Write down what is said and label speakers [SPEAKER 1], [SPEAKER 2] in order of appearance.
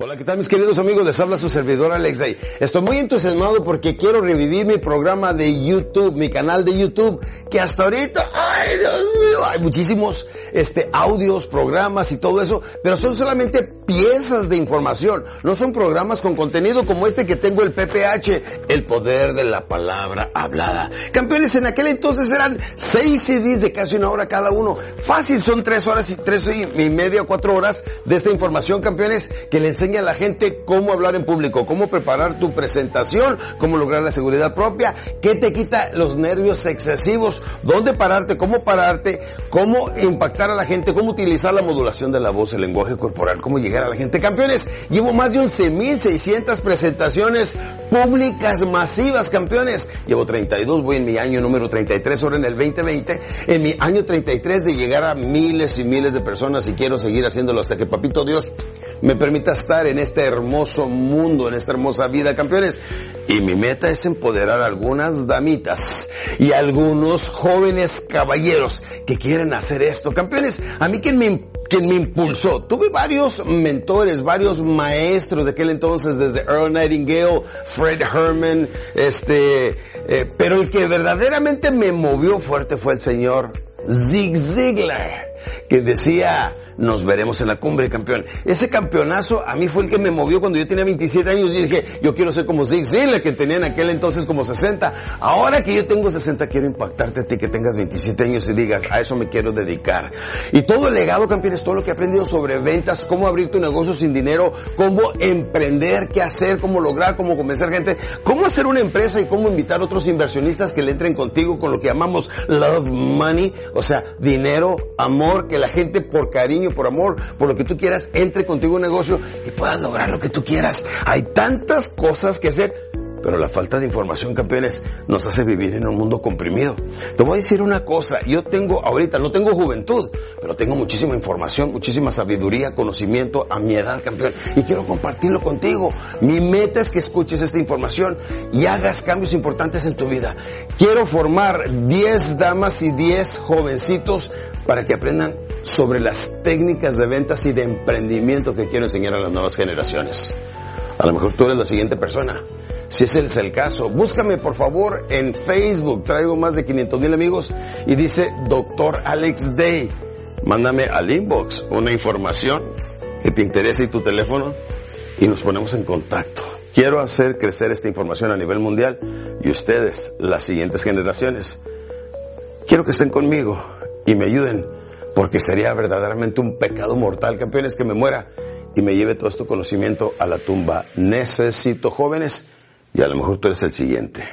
[SPEAKER 1] Hola, ¿qué tal mis queridos amigos? Les habla su servidor Alex Day. Estoy muy entusiasmado porque quiero revivir mi programa de YouTube, mi canal de YouTube, que hasta ahorita, ay Dios mío, hay muchísimos este, audios, programas y todo eso, pero son solamente piezas de información, no son programas con contenido como este que tengo el PPH, el poder de la palabra hablada. Campeones, en aquel entonces eran seis CDs de casi una hora cada uno. Fácil, son tres horas y tres y media, cuatro horas de esta información, campeones, que le enseñan a la gente cómo hablar en público, cómo preparar tu presentación, cómo lograr la seguridad propia, qué te quita los nervios excesivos, dónde pararte, cómo pararte, cómo impactar a la gente, cómo utilizar la modulación de la voz, el lenguaje corporal, cómo llegar a la gente. Campeones, llevo más de 11.600 presentaciones públicas masivas, campeones. Llevo 32, voy en mi año número 33, ahora en el 2020, en mi año 33 de llegar a miles y miles de personas y quiero seguir haciéndolo hasta que Papito Dios me permita estar en este hermoso mundo, en esta hermosa vida, campeones. Y mi meta es empoderar a algunas damitas y algunos jóvenes caballeros que quieren hacer esto. Campeones, a mí quien me, quien me impulsó, tuve varios mentores, varios maestros de aquel entonces, desde Earl Nightingale, Fred Herman, este, eh, pero el que verdaderamente me movió fuerte fue el señor Zig Ziglar, que decía, nos veremos en la cumbre, campeón. Ese campeonazo a mí fue el que me movió cuando yo tenía 27 años y dije, yo quiero ser como Zig Ziglar, que tenía en aquel entonces como 60. Ahora que yo tengo 60, quiero impactarte a ti que tengas 27 años y digas, a eso me quiero dedicar. Y todo el legado, campeón, es todo lo que he aprendido sobre ventas, cómo abrir tu negocio sin dinero, cómo emprender, qué hacer, cómo lograr, cómo convencer gente, cómo hacer una empresa y cómo invitar a otros inversionistas que le entren contigo con lo que llamamos love money, o sea, dinero, amor, que la gente por por amor, por lo que tú quieras, entre contigo un negocio y puedas lograr lo que tú quieras. Hay tantas cosas que hacer, pero la falta de información, campeones, nos hace vivir en un mundo comprimido. Te voy a decir una cosa, yo tengo, ahorita no tengo juventud, pero tengo muchísima información, muchísima sabiduría, conocimiento a mi edad, campeón, y quiero compartirlo contigo. Mi meta es que escuches esta información y hagas cambios importantes en tu vida. Quiero formar 10 damas y 10 jovencitos para que aprendan sobre las técnicas de ventas y de emprendimiento que quiero enseñar a las nuevas generaciones. A lo mejor tú eres la siguiente persona. Si ese es el caso, búscame por favor en Facebook. Traigo más de 500 mil amigos y dice Doctor Alex Day. Mándame al inbox una información que te interese y tu teléfono y nos ponemos en contacto. Quiero hacer crecer esta información a nivel mundial y ustedes, las siguientes generaciones, quiero que estén conmigo y me ayuden porque sería verdaderamente un pecado mortal, campeones, que me muera y me lleve todo este conocimiento a la tumba. Necesito jóvenes y a lo mejor tú eres el siguiente.